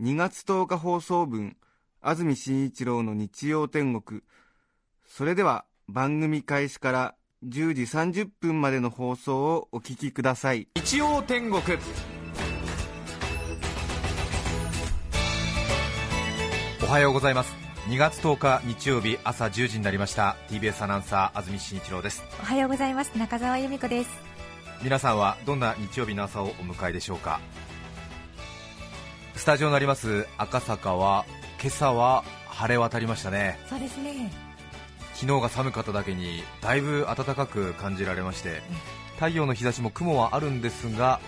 2月10日放送分安住紳一郎の日曜天国。それでは番組開始から10時30分までの放送をお聞きください。日曜天国。おはようございます。2月10日日曜日朝10時になりました。TBS アナウンサー安住紳一郎です。おはようございます。中澤由美子です。皆さんはどんな日曜日の朝をお迎えでしょうか？スタジオになります赤坂は今朝は晴れ渡りましたね。そうですね。昨日が寒かっただけにだいぶ暖かく感じられまして太陽の日差しも雲はあるんですが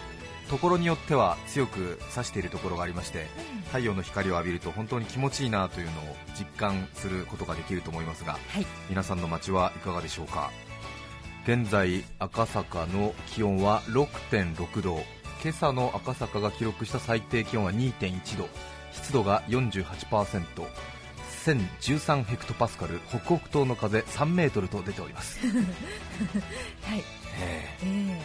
ところによっては強く差しているところがありまして太陽の光を浴びると本当に気持ちいいなというのを実感することができると思いますがはい。皆さんの街はいかがでしょうか？現在赤坂の気温は6.6度今朝の赤坂が記録した最低気温は2.1度湿度が 48%, 1013ヘクトパスカル北北東の風3メートルと出ております、はい。ええ。え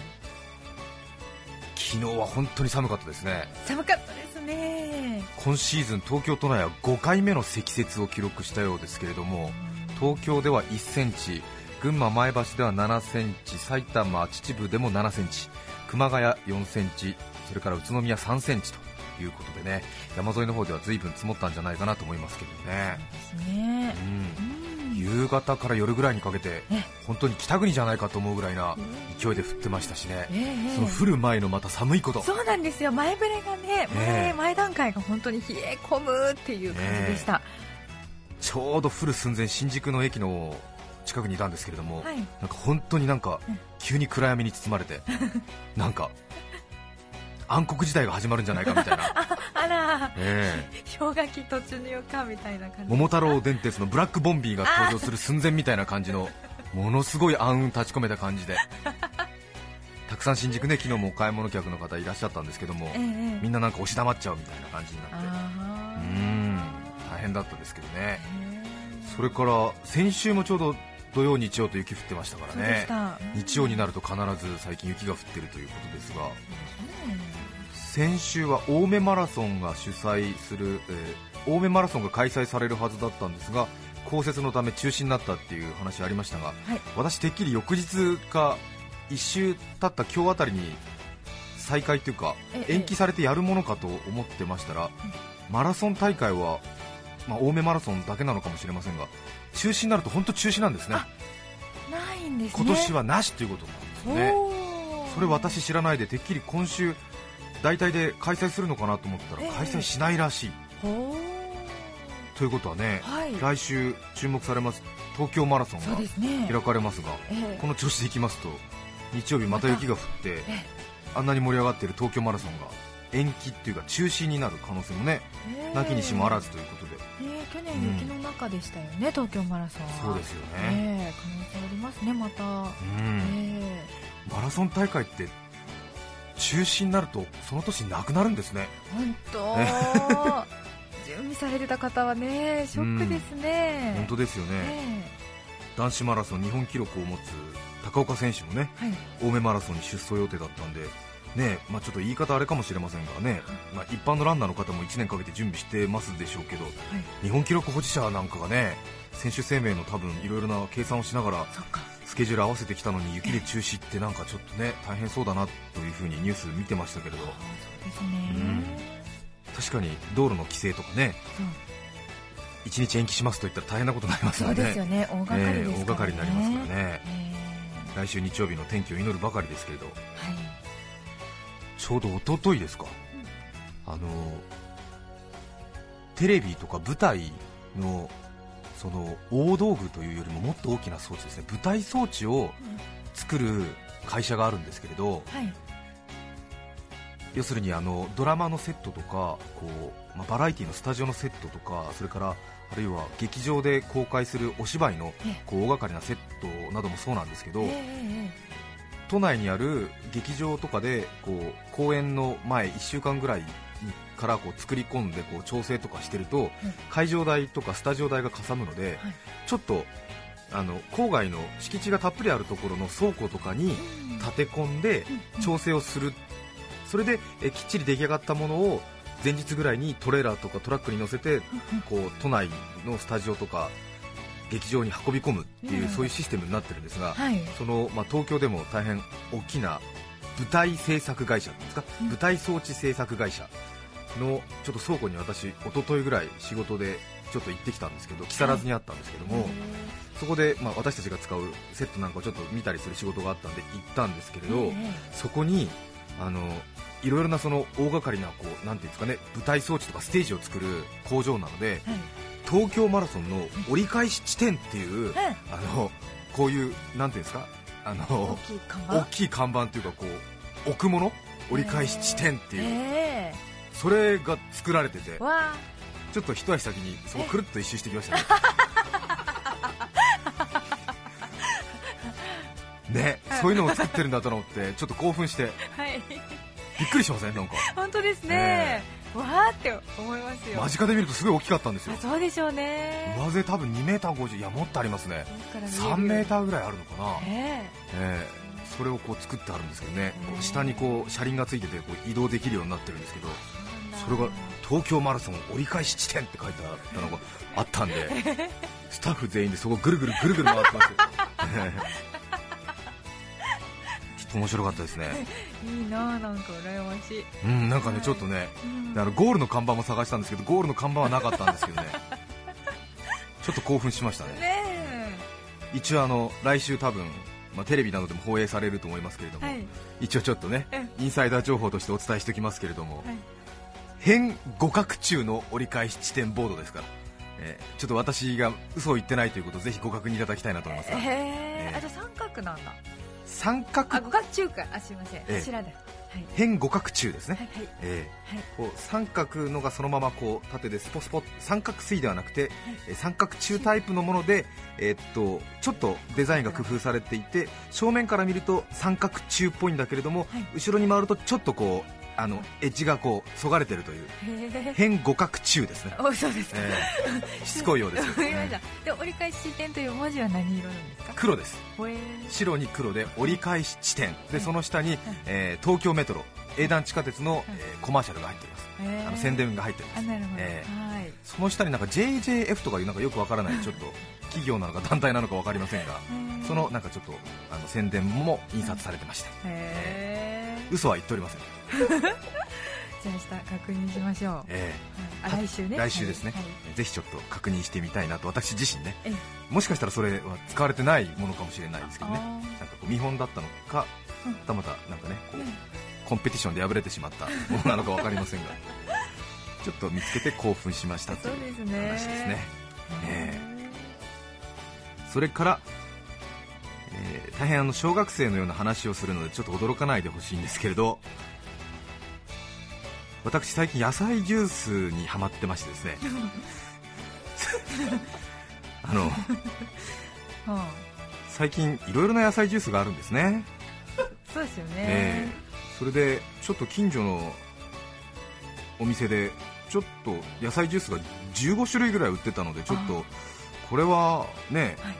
昨日は本当に寒かったですね。ー、寒かったですね。今シーズン東京都内は5回目の積雪を記録したようですけれども東京では1センチ群馬前橋では7センチ埼玉秩父でも7センチ熊谷4センチそれから宇都宮3センチということでね山沿いの方では随分積もったんじゃないかなと思いますけどね、ね。うん、うん。夕方から夜ぐらいにかけてえ本当に北国じゃないかと思うぐらいな勢いで降ってましたしね。ええその降る前のまた寒いこと。そうなんですよ。前触れがね前,、前段階が本当に冷え込むっていう感じでした、ちょうど降る寸前新宿の駅の近くにいたんですけれども、はい。なんか本当になんかうん急に暗闇に包まれて なんか暗黒時代が始まるんじゃないかみたいな、あら。え氷河期突入かみたいな感えじ。桃太郎電鉄のブラックボンビーが登場する寸前みたいな感じの ものすごい暗雲立ち込めた感じで。たくさん新宿ね昨日もお買い物客の方いらっしゃったんですけども、えみんななんか押し黙っちゃうみたいな感じになって。うん。大変だったですけどね。それから先週もちょうど土曜、日曜と雪降ってましたからね。日曜になると必ず最近雪が降ってるということですが。うん。先週は青梅マラソンが主催する、えー青梅マラソンが開催されるはずだったんですが降雪のため中止になったっていう話ありましたがはい。私てっきり翌日か1週経った今日あたりに再開というかええ延期されてやるものかと思ってましたらマラソン大会は、まあ、青梅マラソンだけなのかもしれませんが中止になると本当中止なんですね。あないんですね。今年はなしということなんですよねそれ私知らないでてっきり今週大体で開催するのかなと思ったらええ。開催しないらしい、ほということはねーはい。来週注目されます東京マラソンが開かれますがええ。この調子でいきますと日曜日また雪が降ってえ。あんなに盛り上がっている東京マラソンが延期っていうか中止になる可能性もねえなきにしもあらずということで。ね去年雪の中でしたよね、東京マラソンは。そうですよね、ええ可能性ありますねまた、うん。ええ。マラソン大会って中止になるとその年なくなるんですね。本当。準備されてた方はねショックですね、本当ですよね、え。男子マラソン日本記録を持つ高岡選手もねえはい。青梅マラソンに出走予定だったんで、ねまあ、ちょっと言い方あれかもしれませんがね、まあ、一般のランナーの方も1年かけて準備してますでしょうけど、日本記録保持者なんかがね選手生命の多分いろいろな計算をしながらスケジュール合わせてきたのに雪で中止ってなんかちょっとね大変そうだなというふうにニュース見てましたけれど。ね、うん。確かに道路の規制とかねそう。1日延期しますと言ったら大変なことになりますそうよねですよね。大掛かりね、ええ大掛かりになりますからね。え来週日曜日の天気を祈るばかりですけれど。えはいちょうど一昨日ですか、あのテレビとか舞台のその大道具というよりももっと大きな装置ですね。舞台装置を作る会社があるんですけれどはい。要するにあのドラマのセットとかこう、まあ、バラエティのスタジオのセットとかそれからあるいは劇場で公開するお芝居のええ。こう大掛かりなセットなどもそうなんですけど、ええ都内にある劇場とかでこう公演の前1週間ぐらいにからこう作り込んでこう調整とかしてると、会場代とかスタジオ代がかさむので、はい。ちょっとあの郊外の敷地がたっぷりあるところの倉庫とかにうん。立て込んでうん。調整をする、それでえきっちり出来上がったものを前日ぐらいにトレーラーとかトラックに乗せてこう都内のスタジオとか劇場に運び込むっていう、うん。そういうシステムになってるんですが、はい。その、まあ、東京でも大変大きな舞台制作会社ですか、うん。舞台装置製作会社のちょっと倉庫に私、一昨日ぐらい仕事でちょっと行ってきたんですけど、木更津にあったんですけども、そこで、まあ、私たちが使うセットなんかをちょっと見たりする仕事があったんで行ったんですけれど、ええ。そこにあのいろいろなその大掛かりなこうなんていうんですかね舞台装置とかステージを作る工場なのではい。東京マラソンの折り返し地点っていう、はい。あのこういうなんていうんですかあ大のきい看板？大きい看板というかこう置くもの？折り返し地点っていう、えそれが作られててちょっと一足先にそこくるっと一周してきましたね。ね、そういうのも作ってるんだと思ってちょっと興奮して。はいびっくりしません？なんか。本当ですね。わーって思いますよ。間近で見るとすごい大きかったんですよ。あそうでしょうね。上背多分2メーター50いやもっとありますね。遠くから見える。3メーターぐらいあるのかな、ええ。えそれをこう作ってあるんですけどね。えう下にこう車輪がついててこう移動できるようになってるんですけどえそれが東京マラソン折り返し地点って書いてあったのがあったんで スタッフ全員でそこぐるぐるぐるぐる回ってますよ 面白かったですね。いいなあなんか羨ましい、うんなんかねちょっとねうん。あのゴールの看板も探したんですけどゴールの看板はなかったんですけどね。ちょっと興奮しましたね。ね一応あの来週多分、まあ、テレビなどでも放映されると思いますけれども、えはい。一応ちょっとねうんインサイダー情報としてお伝えしておきますけれども、はい。変互角中の折り返し地点ボードですから、えーちょっと私が嘘を言ってないということをぜひご確認いただきたいなと思いますが、へええあじゃあ三角なんだ三あ角五角中かあすいません。ええ。柱だはい。変互角中ですね、はいはい。えーはい。こう三角のがそのままこう縦でスポスポ三角錐ではなくて、えー三角中タイプのもので、えーっとちょっとデザインが工夫されていて正面から見ると三角中っぽいんだけれども、はい。後ろに回るとちょっとこうあのエッジがこうそがれてるという変互角中ですね、おそうですか。えーしつこいようです わかりました。で折り返し地点という文字は何色なんですか？黒です。白に黒で折り返し地点。でその下に、えー東京メトロ英断地下鉄の、えーコマーシャルが入っています。あの宣伝が入ってるんです。あなるほど、えはい。その下になんか JJF とかいうなんかよくわからないちょっと企業なのか団体なのかわかりませんがそのなんかちょっとあの宣伝も印刷されてましてへえ嘘は言っておりません、じゃあ明日確認しましょう、えはい、あ来週ね。来週ですね。はい。はい。ーぜひちょっと確認してみたいなと私自身ね。ええ。もしかしたらそれは使われてないものかもしれないですけどね。あなんかこう見本だったのかうん。はたまたなんかねこうーね。コンペティションで敗れてしまったものなのか分かりませんが。ちょっと見つけて興奮しましたというそうですね。話ですね。えへそれから、えー大変あの小学生のような話をするのでちょっと驚かないでほしいんですけれど私最近野菜ジュースにハマってましてですね。あの最近いろいろな野菜ジュースがあるんですね。そうですよね、ええ。それでちょっと近所のお店でちょっと野菜ジュースが15種類ぐらい売ってたのでちょっとこれはねはい。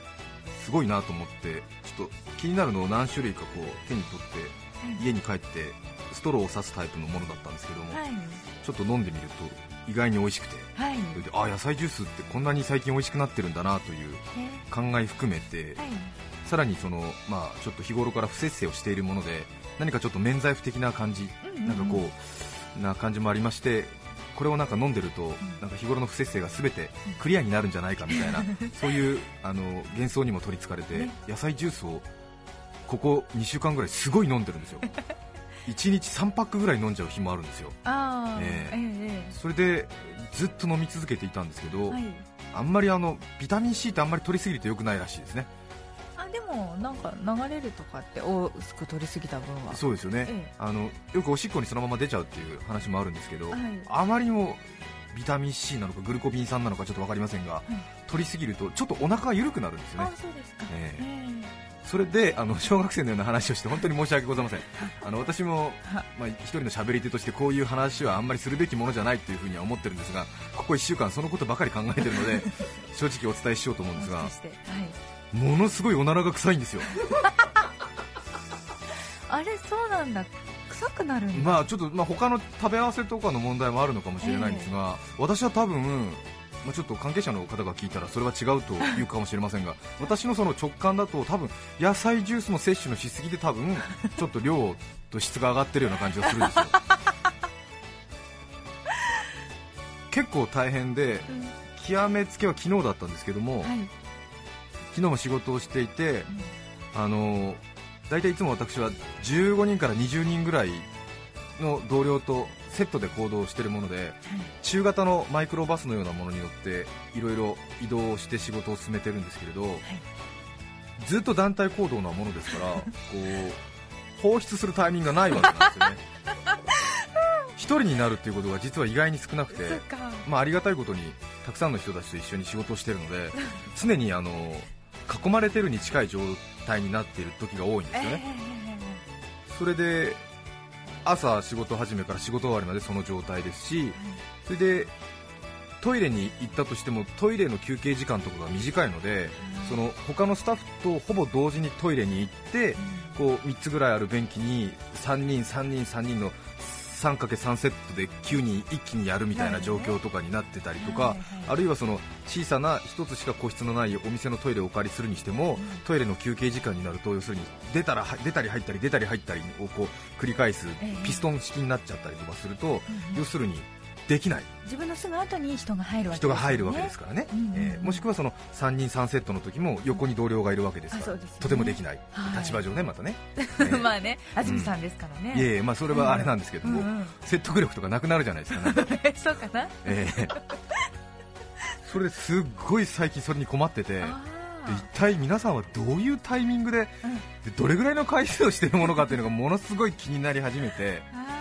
すごいなと思ってちょっと気になるのを何種類かこう手に取ってはい。家に帰ってストローを刺すタイプのものだったんですけども、はい。ちょっと飲んでみると意外に美味しくて。はい。それであ野菜ジュースってこんなに最近美味しくなってるんだなというね考え含めてはい。さらにその、まあ、ちょっと日頃から不節制をしているもので何かちょっと免罪符的な感じうんうん。なんかこうな感じもありましてこれをなんか飲んでるとなんか日頃の不節制が全てクリアになるんじゃないかみたいな そういうあの幻想にも取りつかれてね。野菜ジュースをここ2週間ぐらいすごい飲んでるんですよ。1日3パックぐらい飲んじゃう日もあるんですよ。え。ええそれでずっと飲み続けていたんですけど、あんまりあのビタミン C ってあんまり取りすぎると良くないらしいですね。あでもなんか流れるとかって多く取りすぎた分は。そうですよね、ええ。あのよくおしっこにそのまま出ちゃうっていう話もあるんですけど、はい。あまりにもビタミン C なのかグルコビン酸なのかちょっと分かりませんが、取りすぎるとちょっとお腹が緩くなるんですよあねそうですか、ええ。えそれであの 小学生のような話をして本当に申し訳ございません。あの私も、まあ、一人の喋り手としてこういう話はあんまりするべきものじゃないというふうには思ってるんですがここ1週間そのことばかり考えてるので 正直お伝えしようと思うんえですが。はい、ものすごいおならが臭いんですよ。あれそうなんだ。臭くなるんだ、まあちょっと、まあ、他の食べ合わせとかの問題もあるのかもしれないんですが、私は多分、まあ、ちょっと関係者の方が聞いたらそれは違うというかもしれませんが 私のその直感だと多分野菜ジュースの摂取のしすぎで多分ちょっと量と質が上がってるような感じがするんですよ。結構大変でうん。極めつけは昨日だったんですけども、はい昨日も仕事をしていて、あの大体いつも私は15人から20人ぐらいの同僚とセットで行動しているもので中型のマイクロバスのようなものに乗っていろいろ移動して仕事を進めてるんですけれど、ずっと団体行動なものですから こう放出するタイミングがないわけなんですよね。一人になるっていうことが実は意外に少なくてまあ、ありがたいことにたくさんの人たちと一緒に仕事をしているので 常にあの囲まれてるに近い状態になっている時が多いんですよね、それで朝仕事始めから仕事終わりまでその状態ですしそれでトイレに行ったとしてもトイレの休憩時間とかが短いのでその他のスタッフとほぼ同時にトイレに行ってこう3つぐらいある便器に3人、3人、3人の 3×3 セットで9人一気にやるみたいな状況とかになってたりとか、あるいはその小さな1つしか個室のないお店のトイレをお借りするにしても、トイレの休憩時間になると要するに出たらは出たり入ったり出たり入ったりをこう繰り返すええ。ピストン式になっちゃったりとかすると、うん。要するにできない。自分のすぐ後に人が入るわけ人が入るわけですからね、うんうんうん。えーもしくはその3人3セットの時も横に同僚がいるわけですから、ね。とてもできない、はい。立場上ね、またね、えー。まあね安住さんですからね、いえいえ、まあ、それはあれなんですけども、うんうん。説得力とかなくなるじゃないですか、なんか。そうかな。えー。それですっごい最近それに困ってて。一体皆さんはどういうタイミングでーうん。でどれぐらいの回数をしているものかっていうのがものすごい気になり始めてはい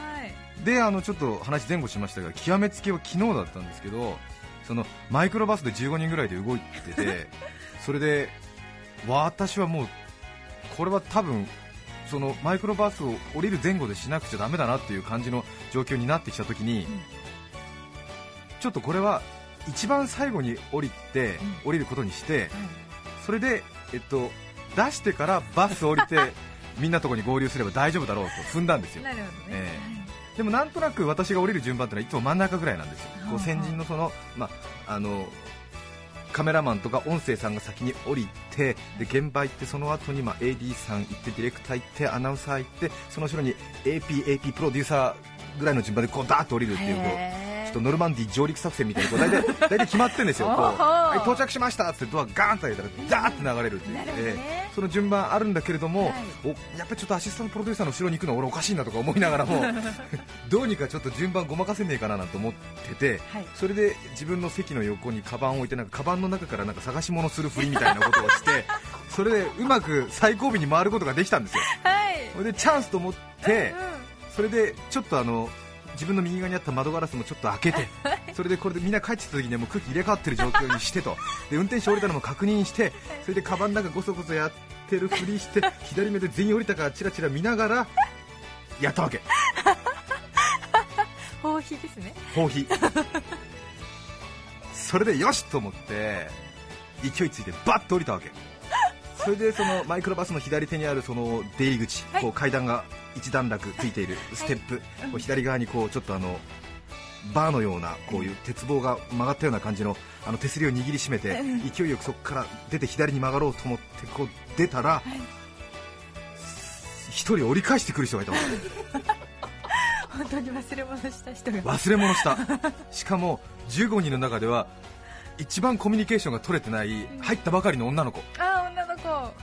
であのちょっと話前後しましたが極めつけは昨日だったんですけどそのマイクロバスで15人ぐらいで動いてて それで私はもうこれは多分そのマイクロバスを降りる前後でしなくちゃだめだなっていう感じの状況になってきたときに、うん。ちょっとこれは一番最後に降りて、降りることにしてそれで、えっと、出してからバス降りて みんなのところに合流すれば大丈夫だろうと踏んだんですよ。なるほどね、えでもなんとなく私が降りる順番ってのはいつも真ん中ぐらいなんですよ、こう先人のその、まあ、あのカメラマンとか音声さんが先に降りてで現場行ってその後にまあ AD さん行ってディレクター行ってアナウンサー行ってその後ろに AP、AP プロデューサーぐらいの順番でこうダーッと降りるっていうっとノルマンディ上陸作戦みたいにこう大体 大体決まってるんですよ、はい到着しましたってドアガーンと開いたらダーッと流れるっていう、ね。えーその順番あるんだけれども、はい。おやっぱりちょっとアシスタントプロデューサーの後ろに行くのは俺おかしいなとか思いながらも どうにかちょっと順番ごまかせねえかななんて思ってて、はい。それで自分の席の横にカバンを置いてなんかカバンの中からなんか探し物するふりみたいなことをして それでうまく最後尾に回ることができたんですよ。はい。でチャンスと思って、うんうん。それでちょっとあの自分の右側にあった窓ガラスもちょっと開けて それでこれでみんな帰ってきた時にはもう空気入れ替わってる状況にしてと。で運転手降りたのも確認してそれでカバンの中ごそごそやってるふりして 左目で全員降りたからチラチラ見ながらやったわけ。放棄ですね。放棄それでよしと思って勢いついてバッと降りたわけ。それでそのマイクロバスの左手にあるその出入り口、はい。こう階段が一段落ついているステップ、こう左側にこうちょっとあのバーのようなこういう鉄棒が曲がったような感じのあの手すりを握りしめてうん。勢いよくそこから出て左に曲がろうと思ってこう出たら一人折り返してくる人がいたわけ。本当に忘れ物した人が。忘れ物した。しかも15人の中では一番コミュニケーションが取れてない入ったばかりの女の子。あー女の子。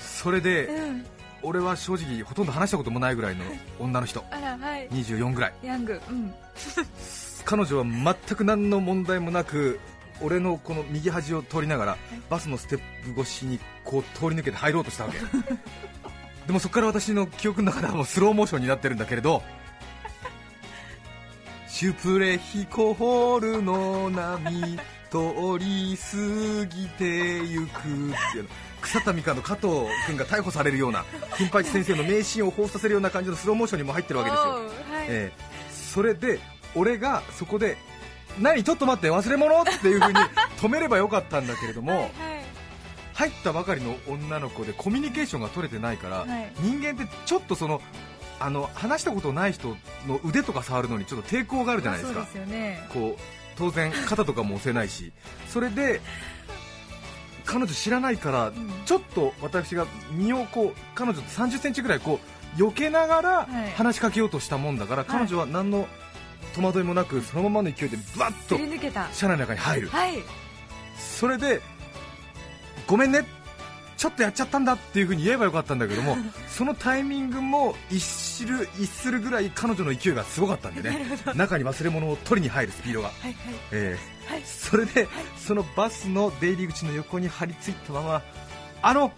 それでうん俺は正直ほとんど話したこともないぐらいの女の人。あらはい。24ぐらい。ヤング。うん。彼女は全く何の問題もなく俺のこの右端を通りながらバスのステップ越しにこう通り抜けて入ろうとしたわけ。でもそこから私の記憶の中ではもうスローモーションになってるんだけれど シュプレヒコホールの波通り過ぎてゆくっていうの草田美香の加藤君が逮捕されるような金八先生の名シーンを放送させるような感じのスローモーションにも入ってるわけですよ、はい。ええ。それで俺がそこで何ちょっと待って忘れ物っていう風に止めればよかったんだけれども、はい入ったばかりの女の子でコミュニケーションが取れてないから、はい。人間ってちょっとそのあの話したことない人の腕とか触るのにちょっと抵抗があるじゃないですか、すよね。こう当然肩とかも押せないし。それで彼女知らないから、ん。ちょっと私が身をこう彼女と30センチぐらいこう避けながらはい。話しかけようとしたもんだから、彼女は何の戸惑いもなくそのままの勢いでバッと車内の中に入る。はい。それでごめんねちょっとやっちゃったんだっていう風に言えばよかったんだけども そのタイミングも一する一するぐらい彼女の勢いがすごかったんでね。中に忘れ物を取りに入るスピードが、はいはい。えーはい。それでそのバスの出入り口の横に張り付いたままあの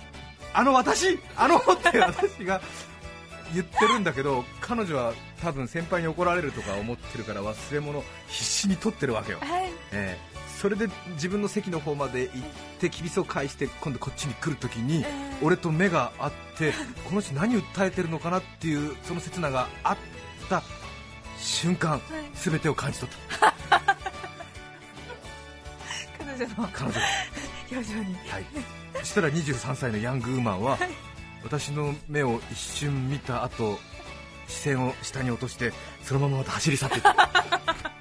あの私あのって私が 言ってるんだけど彼女は多分先輩に怒られるとか思ってるから忘れ物必死に取ってるわけよ。はい。えーそれで自分の席の方まで行ってきびすを返して今度こっちに来るときにえー。俺と目が合って この人何訴えてるのかなっていうその刹那があった瞬間全てを感じ取った。彼女の。彼女。が、表情に。はい、そしたら23歳のヤングウーマンは私の目を一瞬見た後視線を下に落としてそのまままた走り去っていった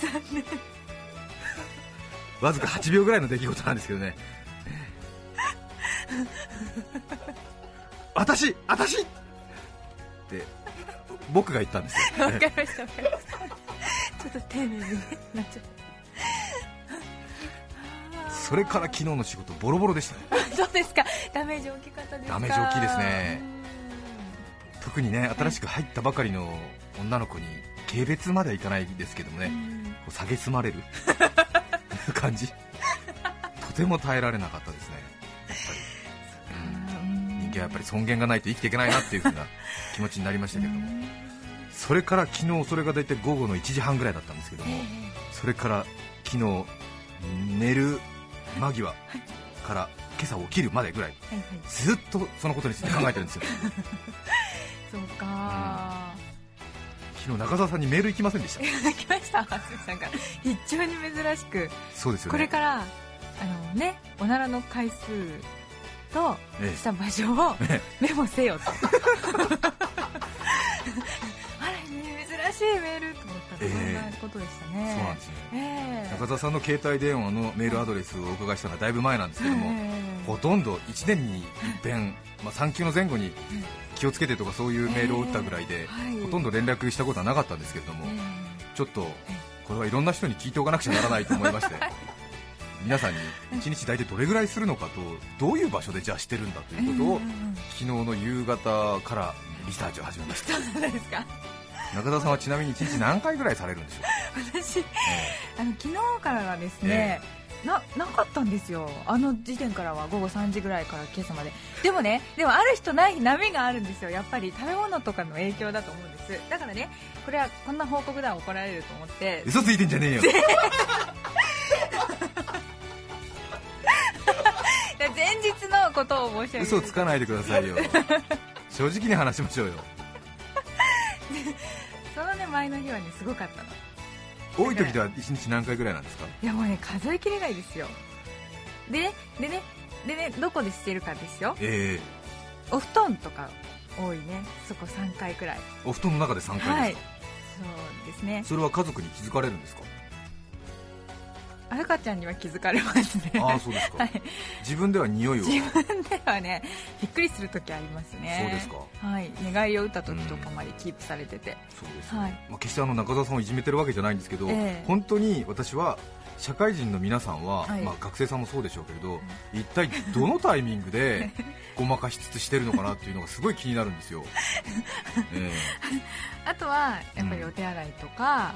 わずか8秒ぐらいの出来事なんですけどね。私私!って僕が言ったんですよ。わかりましたわかりました。ちょっと丁寧にねなっちゃっそれから昨日の仕事ボロボロでしたね。たそうですか。ダメージ大きかったですか。ダメージ大きいですね。特にね新しく入ったばかりの女の子に軽蔑まではいかないですけどもね、蔑まれる。感じ。とても耐えられなかったですね。やっぱり、うん、人間はやっぱり尊厳がないと生きていけないなっていう風な気持ちになりましたけれども。それから昨日それが大体午後の1時半ぐらいだったんですけども、それから昨日寝る間際から今朝起きるまでぐらいずっとそのことについて考えてるんですよ。そうか昨日中澤さんにメール行きませんでした？来ました。松井さんから非常に珍しく。そうですよね。これからあのねおならの回数とええ。した場所をえメモせよと。あら珍しいメールと思ったらそんなことでしたね、そうなんです中澤さんの携帯電話のメールアドレスをお伺いしたのはだいぶ前なんですけども、ええ。ほとんど1年に一遍、まあ、産休の前後に気をつけてとかそういうメールを打ったぐらいで、ほとんど連絡したことはなかったんですけれども、えちょっとこれはいろんな人に聞いておかなくちゃならないと思いまして 皆さんに1日大体どれぐらいするのかとどういう場所でじゃあしてるんだとえいうことを昨日の夕方からリサーチを始めました。そうですか？中澤さんはちなみに1日何回ぐらいされるんでしょう？私あの昨日からはですね、ななかったんですよ。あの時点からは午後3時ぐらいから今朝まで。でもねでもある日とない日波があるんですよ。やっぱり食べ物とかの影響だと思うんです。だからねこれはこんな報告では怒られると思って。嘘ついてんじゃねえよ。前日のことを申し上げる。嘘つかないでくださいよ。正直に話しましょうよ。そのね前の日はねすごかったの多い時では1日何回ぐらいなんですか？いやもうね数えきれないですよ。でねでねでねどこでしてるかですよ。えお布団とか多いね。そこ3回くらい。ー、お布団の中で3はい回ですか、そうですね。それは家族に気づかれるんですか？赤ちゃんには気づかれますね。ああそうですか、はい。自分では匂いを。自分ではねびっくりする時ありますね。そうですか。はい。願いを打った時とかまでキープされてて、そうですね、はい。まあ、決してあの中澤さんをいじめてるわけじゃないんですけど、ええ。本当に私は社会人の皆さんは、はい。まあ、学生さんもそうでしょうけれど、一体どのタイミングで ごまかしつつしてるのかなっていうのがすごい気になるんですよ、えあとはやっぱりお手洗いとか、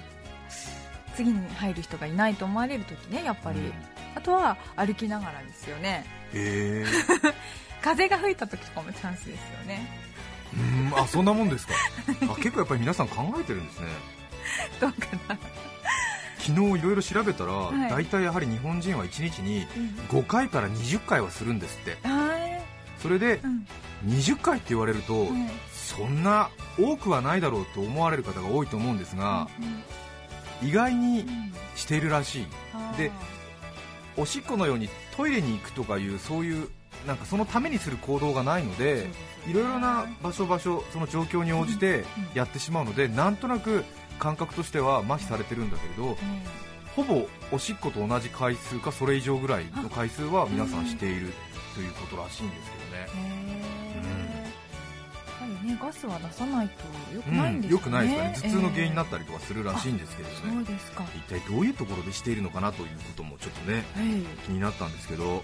次に入る人がいないと思われるときねやっぱり、あとは歩きながらですよね。へえ。風が吹いた時とかもチャンスですよね。うんあそんなもんですか？あ結構やっぱり皆さん考えてるんですね。どうかな、昨日いろいろ調べたら、はい。大体やはり日本人は1日に5回から20回はするんですって。はいそれでうん。20回って言われると、うんそんな多くはないだろうと思われる方が多いと思うんですが、意外にうんしているらしい。でおしっこのようにトイレに行くとかいうそういうなんかそのためにする行動がないのでいろいろな場所場所その状況に応じてうん。やってしまうのでなんとなく感覚としては麻痺されてるんだけれどうん。ほぼおしっこと同じ回数かそれ以上ぐらいの回数は皆さんしているということらしいんですけどねねガスは出さないと良くうんないんですよね、よくないですかね。頭痛の原因になっったりとかするらしいんですけれどそねうですか。は一体どういうところでしているのかなということもちょっとねい、気になったんですけど、うん。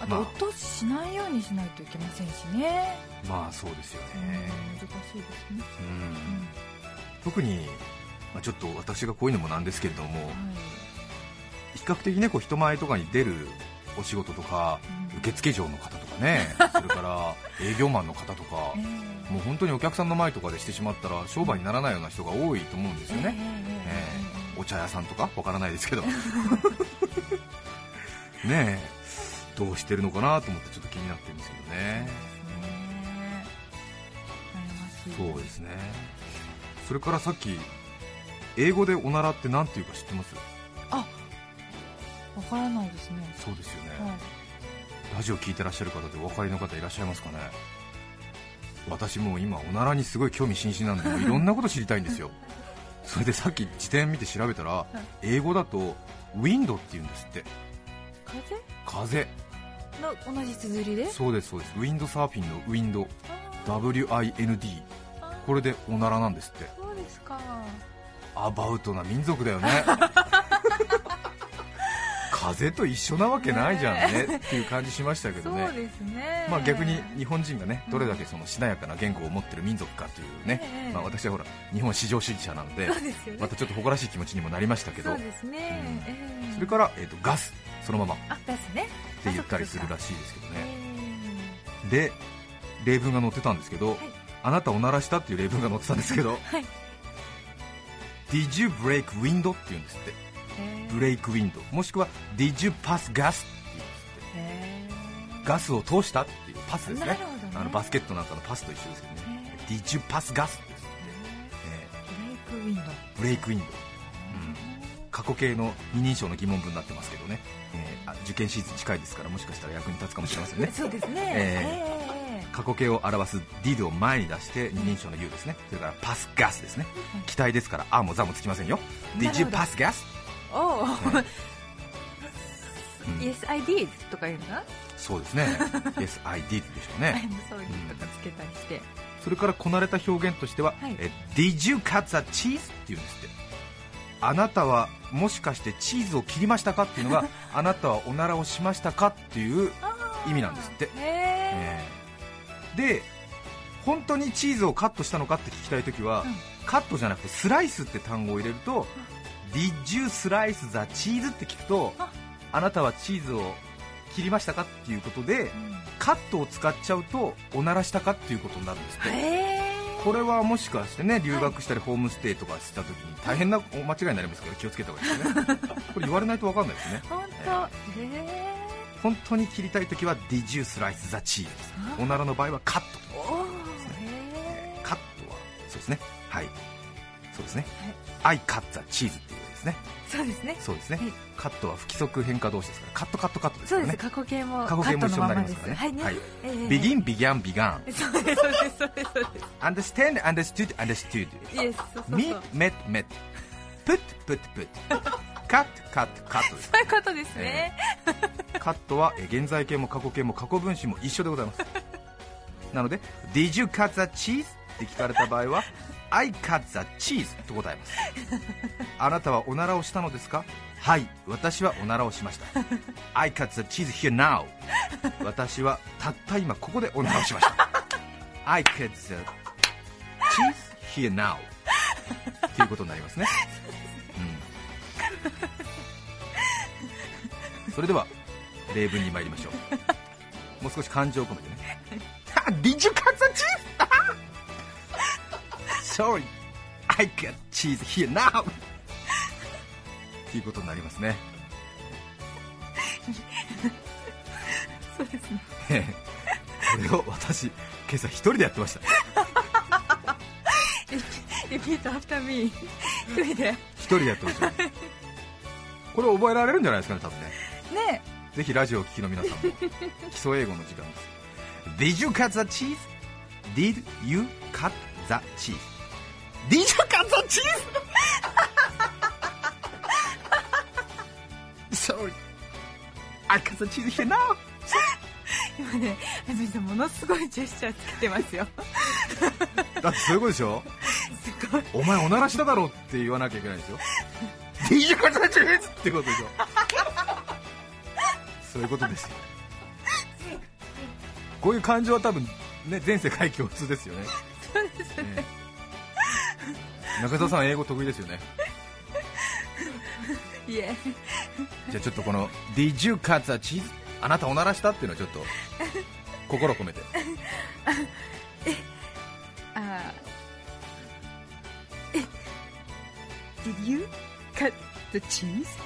あと、まあ。落とししないようにしないといけませんしね、まあそうですようんね、難しいですね、うんうん。特に、まあ、ちょっと私がこういうのもなんですけれども。はい。比較的ねこう人前とかに出るお仕事とかうん。受付嬢の方とかね。それから営業マンの方とかええ。もう本当にお客さんの前とかでしてしまったら商売にならないような人が多いと思うんですよね、ええお茶屋さんとか？わからないですけど。ねえ。どうしてるのかなと思ってちょっと気になってるんですけどね。そうですね。そうですね。それからさっき英語でおならって何ていうか知ってます？わからないですね、そうですよね、はい。ラジオ聞いてらっしゃる方でお分かりの方いらっしゃいますかね。私もう今おならにすごい興味津々なんでいろんなこと知りたいんですよ。それでさっき辞典見て調べたら英語だとウィンドって言うんですって。風？風。の同じ綴りで？そうですそうです。ウィンドサーフィンのウィンド。WIND これでおならなんですって。そうですか。アバウトな民族だよね 風と一緒なわけないじゃんねっていう感じしましたけどね。そうですね。まあ、逆に日本人がねどれだけそのしなやかな言語を持ってる民族かというね、ええ。まあ、私はほら日本至上主義者なのでね。またちょっと誇らしい気持ちにもなりましたけど。そうですね、うん。ええ。それから、えー、とガスそのまま。って言ったりするらしいですけどね。えで例文が載ってたんですけど、い。あなたおならしたっていう例文が載ってたんですけど、はい。Did you break window? って言うんですって。えブレイクウィンドもしくは Did you pass gas? ガスを通したっていうパスですね。ね。あのバスケットなんかのパスと一緒ですけどね。え Did you pass gas? ですって、えブレイクウィンドー。ブレイクウィンド過去形の二人称の疑問文になってますけどね、えーあ受験シーズン近いですからもしかしたら役に立つかもしれませんね。そうですね。ええ過去形を表す did を前に出して二人称の you ですね。それからパスガスですね。期待ですからあもザもつきませんよ。Did you pass gas? お Yes I did とか言うの？かそうですね。Yes I did でしょうなねそういうのとかつけたりして。それからこなれた表現としては、はい。え Did you cut the cheese? っていうんですって。あなたはもしかしてチーズを切りましたかっていうのが あなたはおならをしましたかっていう意味なんですって。へええ。ーで本当にチーズをカットしたのかって聞きたいときは、うん。カットじゃなくてスライスって単語を入れると、Did you slice the cheese? って聞くとあ。あなたはチーズを切りましたか？っていうことでカットを使っちゃうとおならしたか？っていうことになるんですって。これはもしかしてね留学したりホームステイとかした時に大変なお間違いになりますから気をつけた方がいいですね。これ言われないと分かんないですね。本当。へえ。本当に切りたい時は Did you slice the cheese? おならの場合はカット。カットはそうですね。はいそうですね、I cut the cheese っていうですね。えそうですね。そうですね、はい。カットは不規則変化動詞ですから。カットカットカットですそうです。からね過去形も過去形も一緒になりますからね。はいです。はい。ね begin began began そうですそうですそうですそうです。understand understood understood Yes そうそうそう。meet met met put put put cut cut cut ですそういうことですね。カットはえー現在形も過去形も過去分詞も一緒でございます。なので Did you cut the cheese? って聞かれた場合は I cut the cheese と答えます。あなたはおならをしたのですか？はい私はおならをしました。I cut the cheese here now 私はたった今ここでおならをしました。I cut the cheese here now っていうことになりますね、うん、それでは例文に参りましょう。もう少し感情を込めてね。Did you cut the cheese? Sorry I got cheese here now. っていうことになりますね。そうですね。ええこれを私今朝一人でやってました。 Repeat after me 一人で。一人でやってました。これ覚えられるんじゃないですかね多分ね。ね。ぜひラジオを聴きの皆さんも基礎英語の時間です。Did you cut the cheese? Did you cut the cheese? Did you cut the cheese? Sorry I the cheese here now 今ね安住さんものすごいジェスチャーつけてますよ。だってそういうことでしょ？すごい。お前おならしただろって言わなきゃいけないんですよ Did you cut the cheese? ってことでしょ？そういうことですよ。こういう感情は多分ね全世界共通ですよね。そうですねね中澤さん英語得意ですよね？いえ。じゃあちょっとこの Did you cut the cheese? あなたおならしたっていうのをちょっと心込めて。あー。え Did you cut the cheese?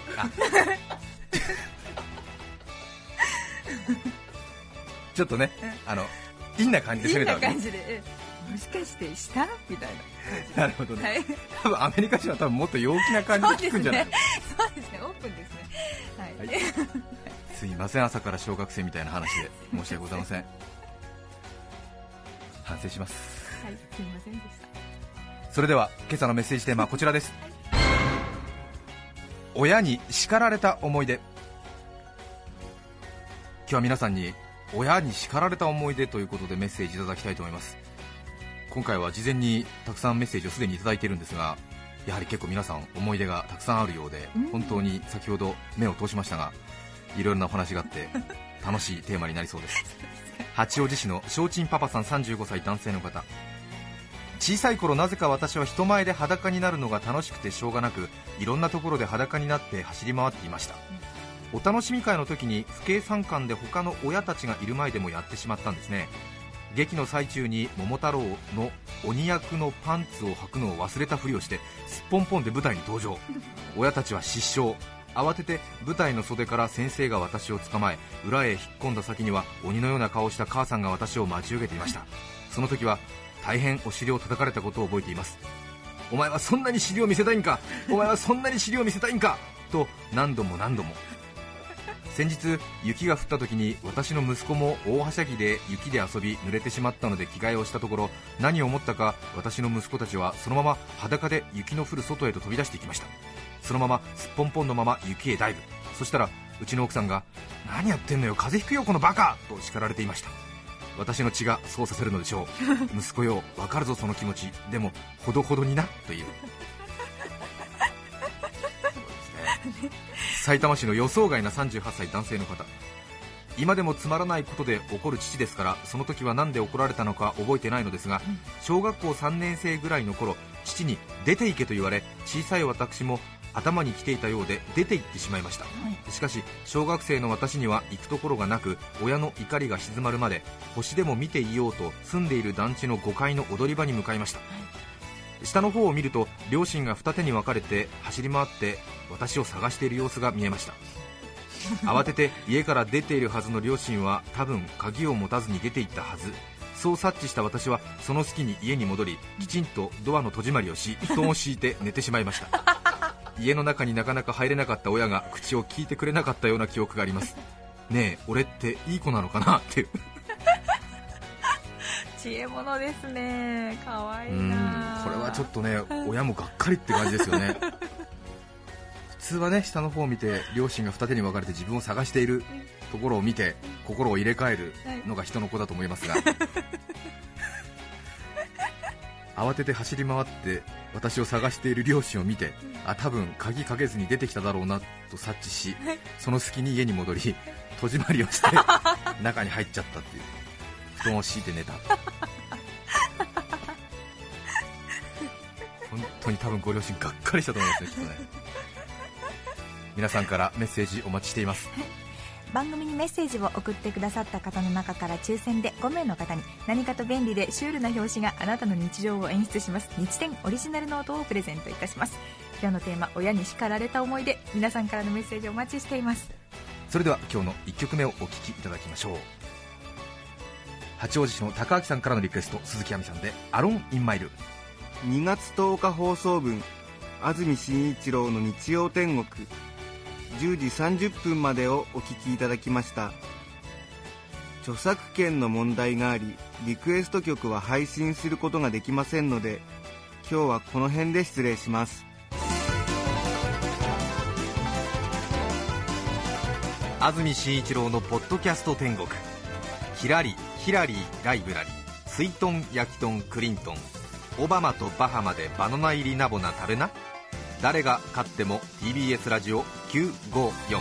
ちょっとねあのいん。な感じで攻めたわけいいな感じでえもしかしてした？みたいな。るほどね、なはい。多分アメリカ人は多分もっと陽気な感じで聞くんじゃない？のそうですね。オープンですね。はい、はい。すいません。朝から小学生みたいな話で申し訳ございません。反省します。はい、すみませんでした。それでは今朝のメッセージテーマはこちらです。親に叱られた思い出。今日は皆さんに親に叱られた思い出ということでメッセージいただきたいと思います今回は事前にたくさんメッセージをすでにいただいているんですがやはり結構皆さん思い出がたくさんあるようでうん。本当に先ほど目を通しましたがいろいろなお話があって 楽しいテーマになりそうです。八王子市の小鎮パパさん35歳男性の方。小さい頃なぜか私は人前で裸になるのが楽しくてしょうがなくいろんなところで裸になって走り回っていました。お楽しみ会の時に不敬参観で他の親たちがいる前でもやってしまったんですね劇の最中に桃太郎の鬼役のパンツを履くのを忘れたふりをしてすっぽんぽんで舞台に登場。親たちは失笑。慌てて舞台の袖から先生が私を捕まえ裏へ引っ込んだ先には鬼のような顔をした母さんが私を待ち受けていました。その時は大変お尻を叩かれたことを覚えています。お前はそんなに尻を見せたいんか？お前はそんなに尻を見せたいんか？と何度も何度も先日雪が降った時に私の息子も大はしゃぎで雪で遊び濡れてしまったので着替えをしたところ何を思ったか私の息子たちはそのまま裸で雪の降る外へと飛び出していきました。そのまますっぽんぽんのまま雪へダイブ。そしたらうちの奥さんが何やってんのよ風邪ひくよこのバカと叱られていました。私の血がそうさせるのでしょう。息子よ分かるぞその気持ち。でもほどほどになという 埼玉市の予想外な38歳男性の方。今でもつまらないことで怒る父ですからその時は何で怒られたのか覚えてないのですが小学校3年生ぐらいの頃父に出て行けと言われ小さい私も頭に来ていたようで出て行ってしまいました。しかし小学生の私には行くところがなく親の怒りが静まるまで星でも見ていようと住んでいる団地の5階の踊り場に向かいました下の方を見ると両親が二手に分かれて走り回って私を探している様子が見えました。慌てて家から出ているはずの両親は多分鍵を持たずに出て行ったはず。そう察知した私はその隙に家に戻りきちんとドアの戸締まりをし布団を敷いて寝てしまいました。家の中になかなか入れなかった親が口を聞いてくれなかったような記憶があります。ねえ俺っていい子なのかな？って。いう知恵者ですね。可愛いうんなこれはちょっとね親もがっかりって感じですよね。普通はね下の方を見て両親が二手に分かれて自分を探しているところを見て心を入れ替えるのが人の子だと思いますが。慌てて走り回って私を探している両親を見てあ多分鍵かけずに出てきただろうなと察知しその隙に家に戻り戸締まりをして 中に入っちゃったっていう布団を敷いて寝た。本当に多分ご両親がっかりしたと思いますねきっとね。皆さんからメッセージお待ちしています。番組にメッセージを送ってくださった方の中から抽選で5名の方に何かと便利でシュールな表紙があなたの日常を演出します。日展オリジナルノートをプレゼントいたします。今日のテーマ親に叱られた思い出。皆さんからのメッセージお待ちしています。それでは今日の1曲目をお聴きいただきましょう八王子市の高明さんからのリクエスト鈴木亜美さんで「アロン・イン・マイル」2月10日放送分安住紳一郎の日曜天国。10時30分までをお聞きいただきました。著作権の問題がありリクエスト曲は配信することができませんので今日はこの辺で失礼します。安住紳一郎のポッドキャスト天国キラリヒラリーライブラリ。スイトン焼きトンクリントン。オバマとバハマでバナナ入りナボナ食べな。誰が勝っても TBS ラジオ954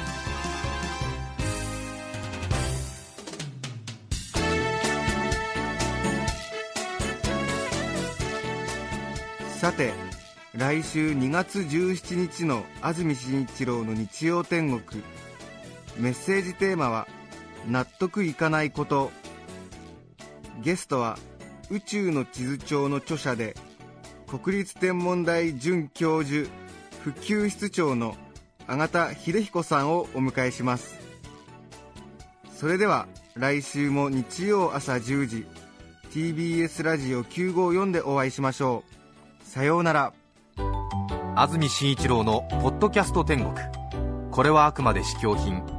さて来週2月17日の安住紳一郎の日曜天国。メッセージテーマは「納得いかないこと」ゲストは宇宙の地図帳の著者で国立天文台准教授普及室長の阿形秀彦さんをお迎えします。それでは来週も日曜朝10時 TBS ラジオ954でお会いしましょう。さようなら。安住紳一郎の「ポッドキャスト天国」これはあくまで試供品。